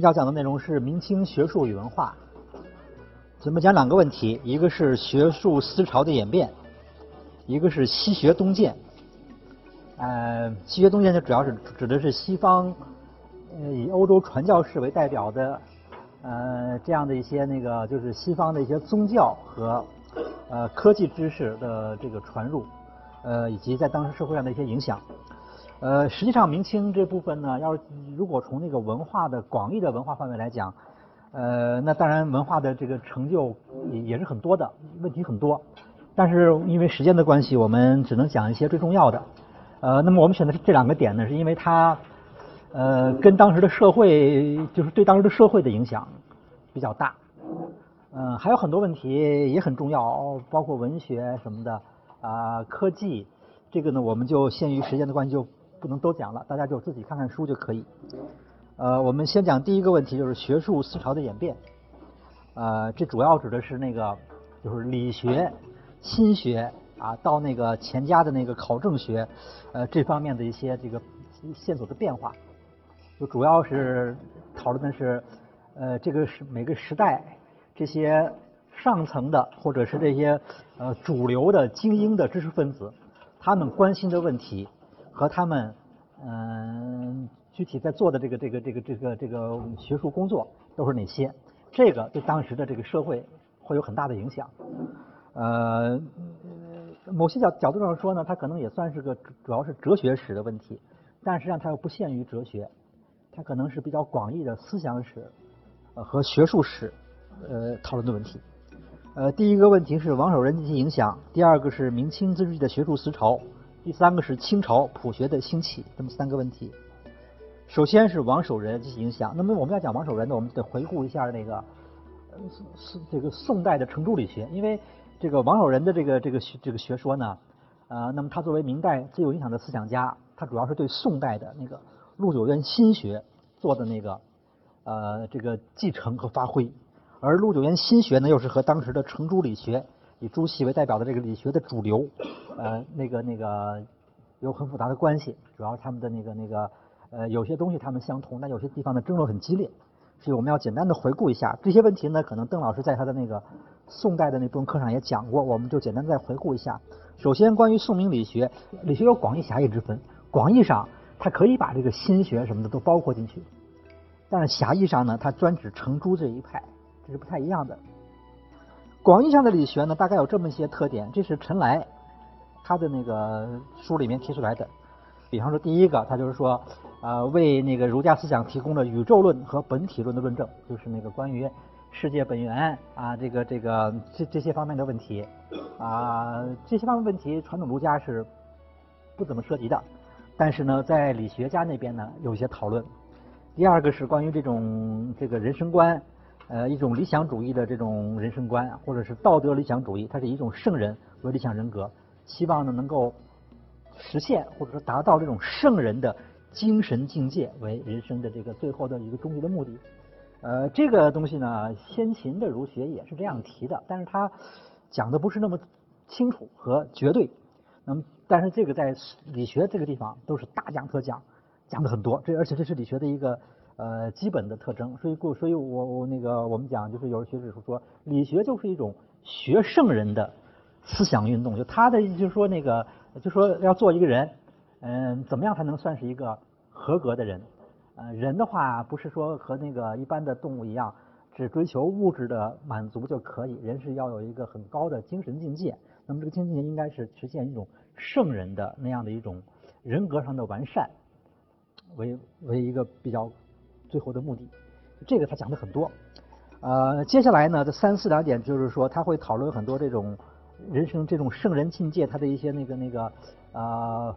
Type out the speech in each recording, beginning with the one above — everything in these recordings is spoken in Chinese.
要讲的内容是明清学术与文化。咱们讲两个问题，一个是学术思潮的演变，一个是西学东渐。呃，西学东渐就主要是指的是西方呃以欧洲传教士为代表的呃这样的一些那个就是西方的一些宗教和呃科技知识的这个传入，呃以及在当时社会上的一些影响。呃，实际上明清这部分呢，要是如果从那个文化的广义的文化范围来讲，呃，那当然文化的这个成就也也是很多的，问题很多。但是因为时间的关系，我们只能讲一些最重要的。呃，那么我们选的是这两个点呢，是因为它呃跟当时的社会，就是对当时的社会的影响比较大。嗯，还有很多问题也很重要，包括文学什么的啊，科技，这个呢我们就限于时间的关系就。不能都讲了，大家就自己看看书就可以。呃，我们先讲第一个问题，就是学术思潮的演变。呃，这主要指的是那个，就是理学、心学啊，到那个钱家的那个考证学，呃，这方面的一些这个线索的变化。就主要是讨论的是，呃，这个是每个时代这些上层的或者是这些呃主流的精英的知识分子，他们关心的问题。和他们嗯具体在做的这个这个这个这个这个学术工作都是哪些？这个对当时的这个社会会有很大的影响。呃，某些角角度上说呢，它可能也算是个主要是哲学史的问题，但实际上它又不限于哲学，它可能是比较广义的思想史和学术史呃讨论的问题。呃，第一个问题是王守仁及其影响，第二个是明清之际的学术思潮。第三个是清朝朴学的兴起，这么三个问题。首先是王守仁及其影响。那么我们要讲王守仁呢，我们得回顾一下那个呃宋宋这个宋代的程朱理学，因为这个王守仁的这个这个学这个学说呢，呃，那么他作为明代最有影响的思想家，他主要是对宋代的那个陆九渊心学做的那个呃这个继承和发挥，而陆九渊心学呢，又是和当时的程朱理学。以朱熹为代表的这个理学的主流，呃，那个那个有很复杂的关系，主要他们的那个那个呃有些东西他们相同，但有些地方的争论很激烈，所以我们要简单的回顾一下这些问题呢。可能邓老师在他的那个宋代的那部分课上也讲过，我们就简单再回顾一下。首先，关于宋明理学，理学有广义狭义之分，广义上它可以把这个心学什么的都包括进去，但是狭义上呢，它专指程朱这一派，这是不太一样的。广义上的理学呢，大概有这么一些特点。这是陈来他的那个书里面提出来的。比方说，第一个，他就是说，呃，为那个儒家思想提供了宇宙论和本体论的论证，就是那个关于世界本源啊，这个这个这这些方面的问题啊，这些方面问题，传统儒家是不怎么涉及的。但是呢，在理学家那边呢，有一些讨论。第二个是关于这种这个人生观。呃，一种理想主义的这种人生观，或者是道德理想主义，它是一种圣人为理想人格，希望呢能够实现或者说达到这种圣人的精神境界为人生的这个最后的一个终极的目的。呃，这个东西呢，先秦的儒学也是这样提的，但是他讲的不是那么清楚和绝对。那么，但是这个在理学这个地方都是大讲特讲，讲的很多。这而且这是理学的一个。呃，基本的特征，所以故，所以我我那个我们讲，就是有学者说，理学就是一种学圣人的思想运动，就他的意思就是说，那个就说要做一个人，嗯，怎么样才能算是一个合格的人？呃，人的话不是说和那个一般的动物一样，只追求物质的满足就可以，人是要有一个很高的精神境界。那么这个境界应该是实现一种圣人的那样的一种人格上的完善，为为一个比较。最后的目的，这个他讲的很多。呃，接下来呢，这三四两点就是说，他会讨论很多这种人生这种圣人境界，他的一些那个那个呃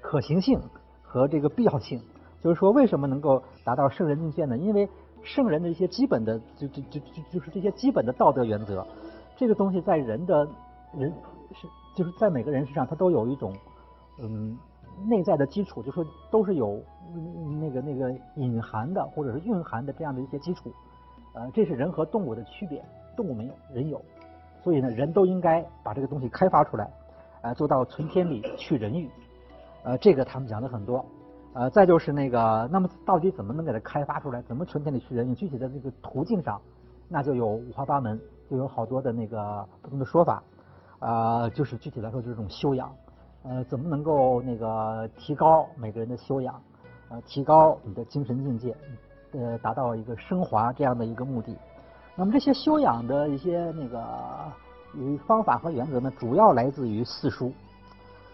可行性和这个必要性。就是说，为什么能够达到圣人境界呢？因为圣人的一些基本的，就就就就就是这些基本的道德原则，这个东西在人的人是就是在每个人身上，他都有一种嗯。内在的基础，就说都是有那个那个隐含的或者是蕴含的这样的一些基础，呃，这是人和动物的区别，动物没有，人有，所以呢，人都应该把这个东西开发出来，呃，做到存天理去人欲，呃，这个他们讲的很多，呃，再就是那个，那么到底怎么能给它开发出来？怎么存天理去人？欲具体的这个途径上，那就有五花八门，就有好多的那个不同的说法。啊，就是具体来说就是这种修养，呃，怎么能够那个提高每个人的修养，呃，提高你的精神境界，呃，达到一个升华这样的一个目的。那么这些修养的一些那个与方法和原则呢，主要来自于四书。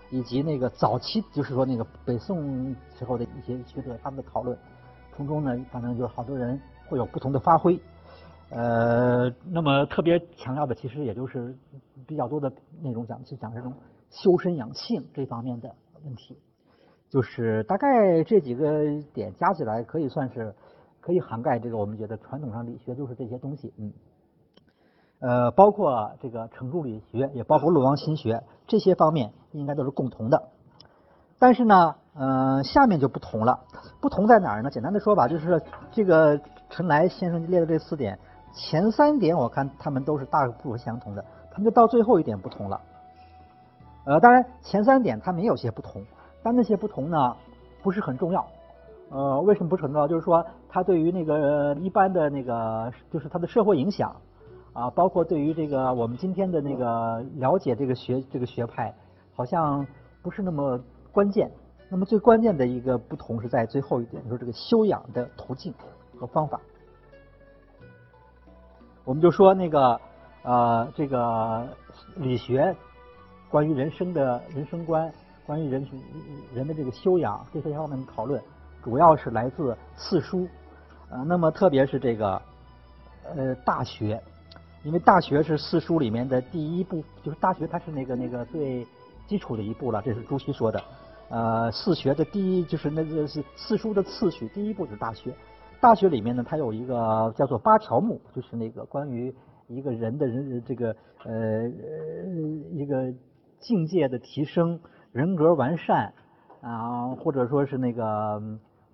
以及那个早期，就是说那个北宋时候的一些学者他们的讨论，从中呢，反正就好多人会有不同的发挥。呃，那么特别强调的，其实也就是比较多的内容讲，是讲这种修身养性这方面的问题。就是大概这几个点加起来，可以算是可以涵盖这个我们觉得传统上理学就是这些东西，嗯。呃，包括这个程朱理学，也包括陆王心学，这些方面应该都是共同的。但是呢，嗯，下面就不同了。不同在哪儿呢？简单的说吧，就是这个陈来先生列的这四点，前三点我看他们都是大部分相同的，他们就到最后一点不同了。呃，当然前三点他们有些不同，但那些不同呢不是很重要。呃，为什么不是很重要？就是说，它对于那个一般的那个，就是它的社会影响。啊，包括对于这个我们今天的那个了解这个学这个学派，好像不是那么关键。那么最关键的一个不同是在最后一点，就是这个修养的途径和方法。我们就说那个呃，这个理学关于人生的人生观，关于人人的这个修养这些方面的讨论，主要是来自四书。呃，那么特别是这个呃大学。因为《大学》是四书里面的第一部，就是《大学》它是那个那个最基础的一部了，这是朱熹说的。呃，四学的第一就是那个是四书的次序，第一部就是《大学》。《大学》里面呢，它有一个叫做八条目，就是那个关于一个人的人这个呃一个境界的提升、人格完善啊，或者说是那个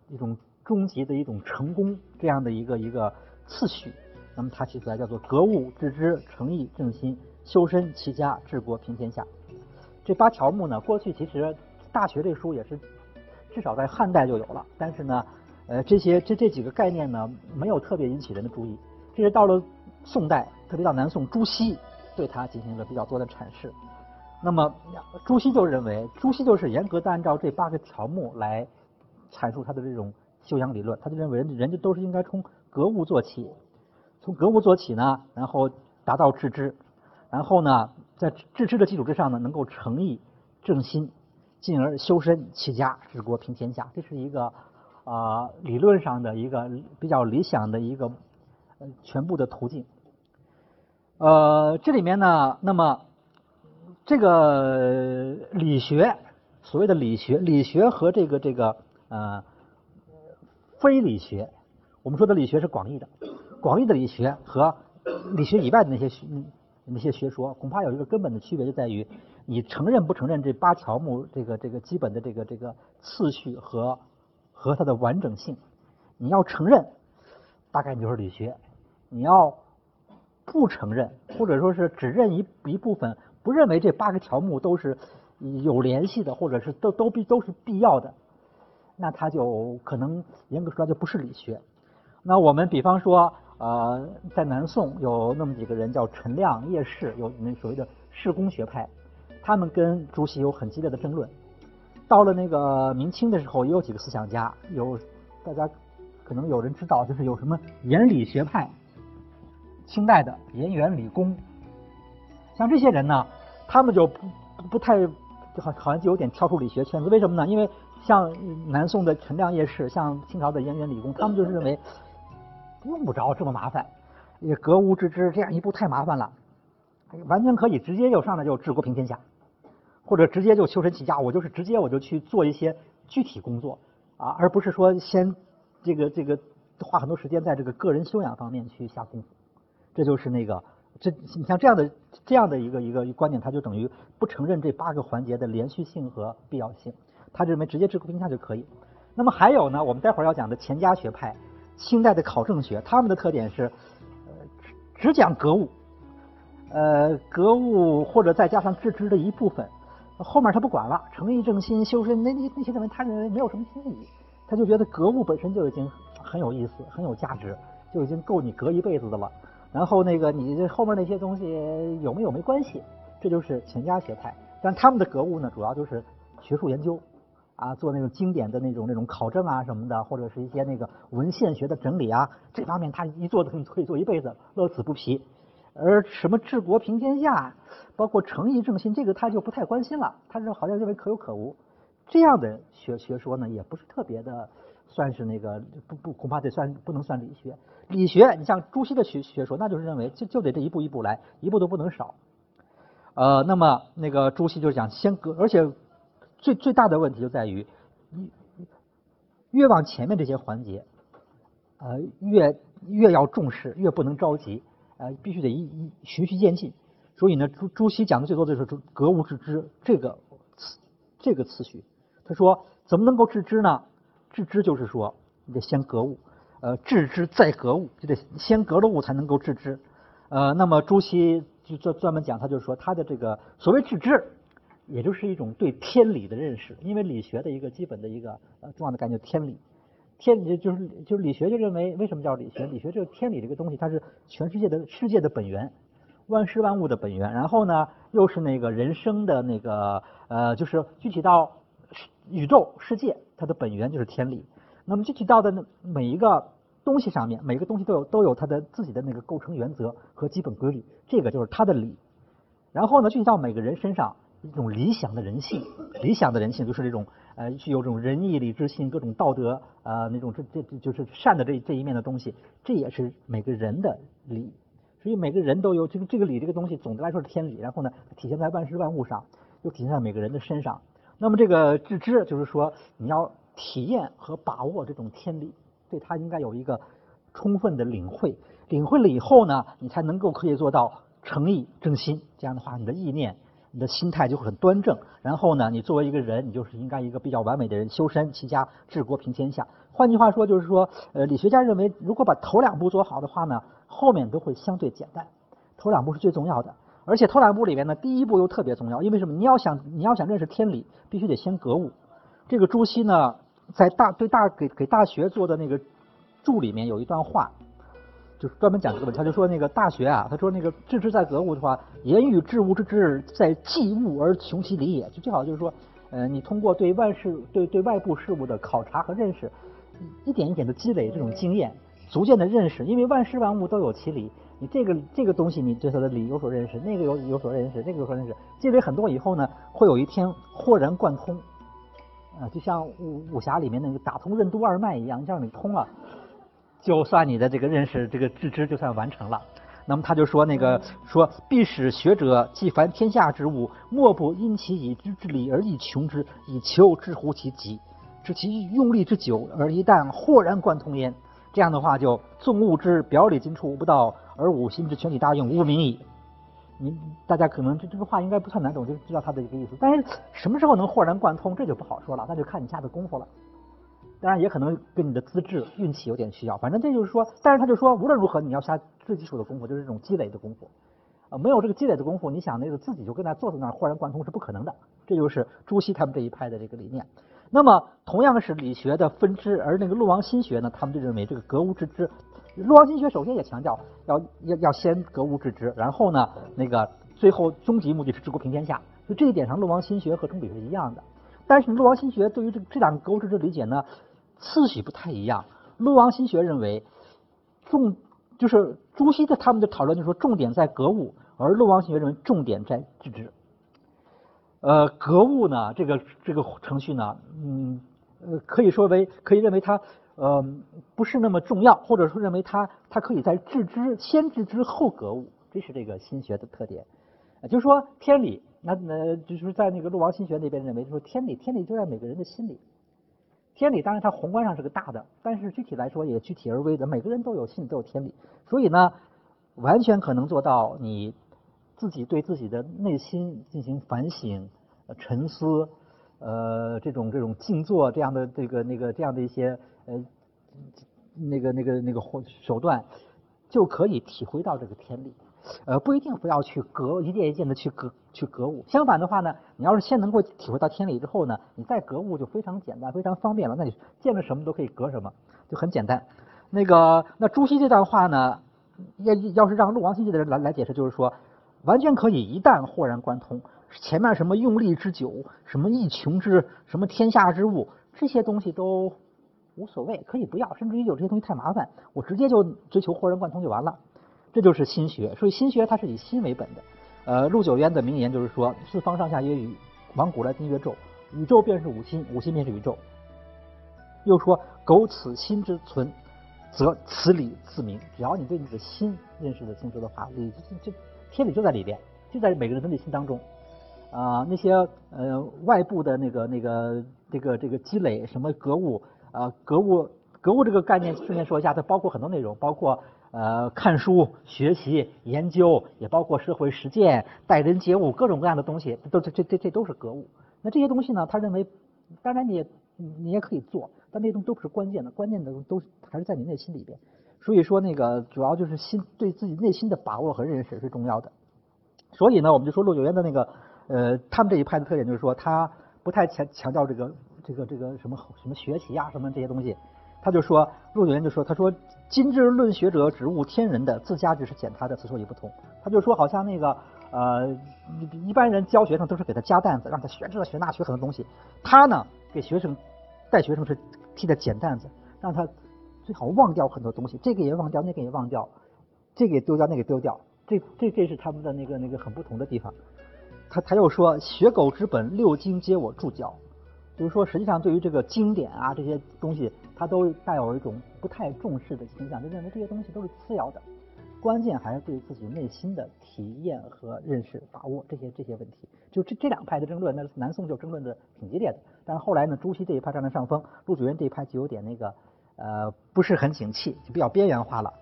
一种终极的一种成功这样的一个一个次序。那么它起来叫做格物致知、诚意正心、修身齐家、治国平天下。这八条目呢，过去其实《大学》这书也是至少在汉代就有了，但是呢，呃，这些这这几个概念呢，没有特别引起人的注意。这是到了宋代，特别到南宋，朱熹对它进行了比较多的阐释。那么朱熹就认为，朱熹就是严格的按照这八个条目来阐述他的这种修养理论。他就认为，人人家都是应该从格物做起。从格物做起呢，然后达到致知，然后呢，在致知的基础之上呢，能够诚意正心，进而修身齐家治国平天下。这是一个啊理论上的一个比较理想的一个全部的途径。呃，这里面呢，那么这个理学，所谓的理学，理学和这个这个呃非理学，我们说的理学是广义的。广义的理学和理学以外的那些学那些学说，恐怕有一个根本的区别，就在于你承认不承认这八条目这个这个基本的这个这个次序和和它的完整性。你要承认，大概你就是理学；你要不承认，或者说是只认一一部分，不认为这八个条目都是有联系的，或者是都都必都是必要的，那他就可能严格说来就不是理学。那我们比方说。呃，在南宋有那么几个人叫陈亮、叶氏，有那所谓的士公学派，他们跟朱熹有很激烈的争论。到了那个明清的时候，也有几个思想家，有大家可能有人知道，就是有什么颜理学派，清代的颜元理工，像这些人呢，他们就不不太就好好像就有点跳出理学圈子。为什么呢？因为像南宋的陈亮、叶氏，像清朝的颜元理公，他们就是认为。用不着这么麻烦，也格物致知这样一步太麻烦了，完全可以直接就上来就治国平天下，或者直接就修身齐家。我就是直接我就去做一些具体工作啊，而不是说先这个这个花很多时间在这个个人修养方面去下功夫。这就是那个这你像这样的这样的一个一个观点，他就等于不承认这八个环节的连续性和必要性，他认为直接治国平天下就可以。那么还有呢，我们待会儿要讲的钱家学派。清代的考证学，他们的特点是，呃，只讲格物，呃，格物或者再加上致知的一部分，后面他不管了，诚意正心、修身那那那些认为他认为没有什么天理，他就觉得格物本身就已经很有意思、很有价值，就已经够你格一辈子的了。然后那个你这后面那些东西有没有没关系，这就是钱家学派。但他们的格物呢，主要就是学术研究啊，做那种经典的那种那种考证啊什么的，或者是一些那个文献学的整理啊，这方面他一做可以可以做一辈子，乐此不疲。而什么治国平天下，包括诚意正心，这个他就不太关心了。他是好像认为可有可无，这样的学学说呢，也不是特别的，算是那个不不恐怕得算不能算理学。理学，你像朱熹的学学说，那就是认为就就得这一步一步来，一步都不能少。呃，那么那个朱熹就是讲先格，而且最最大的问题就在于，越往前面这些环节，呃，越越要重视，越不能着急。呃，必须得一一循序渐进，所以呢，朱朱熹讲的最多的就是格物致知这个次这个次序。他说，怎么能够致知呢？致知就是说，你得先格物，呃，致知再格物，就得先格了物才能够致知。呃，那么朱熹就专专门讲，他就是说，他的这个所谓致知，也就是一种对天理的认识，因为理学的一个基本的一个呃重要的概念，天理。天理就是就是理学就认为为什么叫理学？理学就是天理这个东西，它是全世界的世界的本源，万事万物的本源。然后呢，又是那个人生的那个呃，就是具体到宇宙世界，它的本源就是天理。那么具体到的那每一个东西上面，每个东西都有都有它的自己的那个构成原则和基本规律，这个就是它的理。然后呢，具体到每个人身上，一种理想的人性，理想的人性就是这种。呃，具有这种仁义礼智信各种道德啊，那种这这就是善的这这一面的东西，这也是每个人的理。所以每个人都有这个这个理这个东西，总的来说是天理。然后呢，体现在万事万物上，又体现在每个人的身上。那么这个致知，就是说你要体验和把握这种天理，对他应该有一个充分的领会。领会了以后呢，你才能够可以做到诚意正心。这样的话，你的意念。你的心态就会很端正，然后呢，你作为一个人，你就是应该一个比较完美的人，修身齐家治国平天下。换句话说，就是说，呃，理学家认为，如果把头两步做好的话呢，后面都会相对简单。头两步是最重要的，而且头两步里面呢，第一步又特别重要，因为什么？你要想你要想认识天理，必须得先格物。这个朱熹呢，在大对大给给大学做的那个注里面有一段话。就是专门讲这个问题，他就说那个大学啊，他说那个致知在格物的话，言语致物之知，在济物而穷其理也。就最好就是说，呃，你通过对万事、对对外部事物的考察和认识，一点一点的积累这种经验，逐渐的认识。因为万事万物都有其理，你这个这个东西你对它的理有所认识，那个有有所认识，那个有所认识，积累很多以后呢，会有一天豁然贯通，啊，就像武武侠里面那个打通任督二脉一样，让你通了。就算你的这个认识，这个致知就算完成了。那么他就说那个说，必使学者既凡天下之物，莫不因其已知之理而易穷之，以求知乎其极，知其用力之久，而一旦豁然贯通焉。这样的话，就纵物之表里尽处不到，而吾心之全体大用无名矣。你大家可能这这个话应该不算难懂，就知道他的一个意思。但是什么时候能豁然贯通，这就不好说了，那就看你下的功夫了。当然也可能跟你的资质、运气有点需要，反正这就是说，但是他就说，无论如何你要下最基础的功夫，就是这种积累的功夫。啊，没有这个积累的功夫，你想那个自己就跟那坐在那儿豁然贯通是不可能的。这就是朱熹他们这一派的这个理念。那么同样是理学的分支，而那个陆王心学呢，他们就认为这个格物致知。陆王心学首先也强调要要要先格物致知，然后呢，那个最后终极目的是治国平天下。就这一点上，陆王心学和中理是一样的。但是陆王心学对于这这两个格物致知的理解呢？次序不太一样。陆王心学认为，重就是朱熹的他们的讨论就是说重点在格物，而陆王心学认为重点在致知。呃，格物呢，这个这个程序呢，嗯呃，可以说为可以认为它呃不是那么重要，或者说认为它它可以在致知先致知后格物，这是这个心学的特点。就是说天理，那那就是在那个陆王心学那边认为，就是天理天理就在每个人的心里。天理当然它宏观上是个大的，但是具体来说也具体而微的。每个人都有心里，都有天理，所以呢，完全可能做到你自己对自己的内心进行反省、沉思，呃，这种这种静坐这样的这个那个这样的一些呃那个那个那个手段，就可以体会到这个天理。呃，不一定非要去格一件一件的去格去格物。相反的话呢，你要是先能够体会到天理之后呢，你再格物就非常简单，非常方便了。那你见了什么都可以格什么，就很简单。那个那朱熹这段话呢，要要是让陆王心记的人来来解释，就是说，完全可以一旦豁然贯通，前面什么用力之久，什么一穷之什么天下之物，这些东西都无所谓，可以不要，甚至于有这些东西太麻烦，我直接就追求豁然贯通就完了。这就是心学，所以心学它是以心为本的。呃，陆九渊的名言就是说：“四方上下曰宇，往古来今曰宙。宇宙便是五心，五心便是宇宙。”又说：“苟此心之存，则此理自明。”只要你对你的心认识的清楚的话，理这天理就在里边，就在每个人的内心当中。啊，那些呃外部的那个那个这个这个积累什么格物啊格物格物这个概念，顺便说一下，它包括很多内容，包括。呃，看书、学习、研究，也包括社会实践、待人接物，各种各样的东西，都这这这这都是格物。那这些东西呢，他认为，当然你也你也可以做，但那些东西都不是关键的，关键的都还是在你内心里边。所以说，那个主要就是心对自己内心的把握和认识是重要的。所以呢，我们就说陆九渊的那个呃，他们这一派的特点就是说，他不太强强调这个这个这个什么什么学习啊什么这些东西。他就说，陆九渊就说，他说，今之论学者只悟天人的，自家只是减他的，此所以不同。他就说，好像那个呃，一般人教学生都是给他加担子，让他学这学那学很多东西。他呢，给学生带学生是替他减担子，让他最好忘掉很多东西，这个也忘掉，那个也忘掉，这个也丢掉，那个丢掉。这这这是他们的那个那个很不同的地方。他他又说，学狗之本，六经皆我注教。就是说，实际上对于这个经典啊这些东西，他都带有一种不太重视的倾向，就认为这些东西都是次要的，关键还是对自己内心的体验和认识、把握这些这些问题。就这这两派的争论，那南宋就争论的挺激烈的。但是后来呢，朱熹这一派占了上风，陆九渊这一派就有点那个呃不是很景气，就比较边缘化了。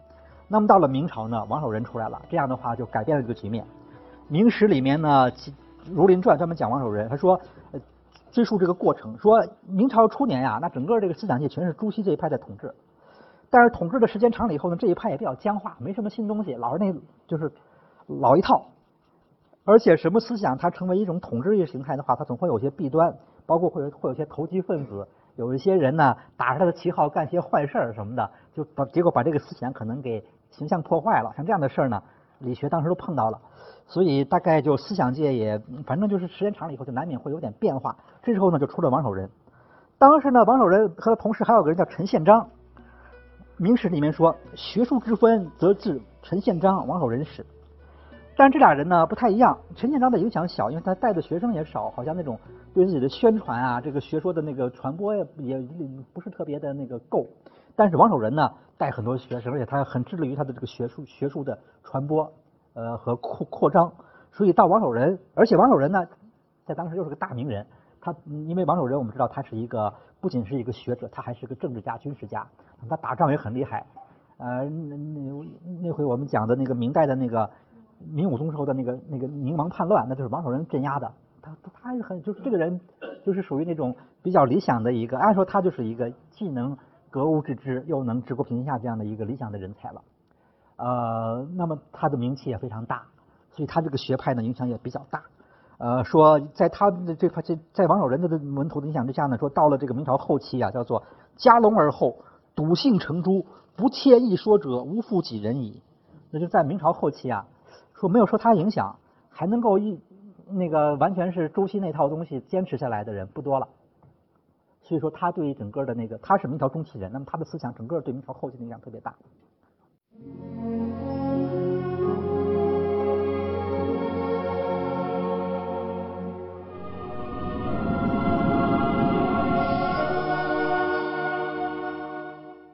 那么到了明朝呢，王守仁出来了，这样的话就改变了这个局面。明史里面呢，《儒林传》专门讲王守仁，他说。追溯这个过程，说明朝初年呀，那整个这个思想界全是朱熹这一派在统治，但是统治的时间长了以后呢，这一派也比较僵化，没什么新东西，老是那就是老一套，而且什么思想它成为一种统治意识形态的话，它总会有些弊端，包括会有会有些投机分子，有一些人呢打着他的旗号干些坏事儿什么的，就把结果把这个思想可能给形象破坏了，像这样的事儿呢，理学当时都碰到了。所以大概就思想界也，反正就是时间长了以后，就难免会有点变化。这时候呢，就出了王守仁。当时呢，王守仁和他同时还有个人叫陈宪章。明史里面说，学术之分，则至陈宪章、王守仁始。但这俩人呢不太一样。陈宪章的影响小，因为他带的学生也少，好像那种对自己的宣传啊，这个学说的那个传播也也不是特别的那个够。但是王守仁呢，带很多学生，而且他很致力于他的这个学术学术的传播。呃，和扩扩张，所以到王守仁，而且王守仁呢，在当时又是个大名人。他因为王守仁，我们知道他是一个不仅是一个学者，他还是个政治家、军事家。他打仗也很厉害。呃，那那那回我们讲的那个明代的那个明武宗时候的那个那个宁王叛乱，那就是王守仁镇压的。他他是很就是这个人，就是属于那种比较理想的一个，按说他就是一个既能格物致知，又能治国平天下这样的一个理想的人才了。呃，那么他的名气也非常大，所以他这个学派呢影响也比较大。呃，说在他的这块，在在王守仁的门徒的影响之下呢，说到了这个明朝后期啊，叫做家隆而后，笃信成朱，不切一说者，无复几人矣。那就在明朝后期啊，说没有受他影响，还能够一那个完全是朱熹那套东西坚持下来的人不多了。所以说他对于整个的那个，他是明朝中期人，那么他的思想整个对明朝后期的影响特别大。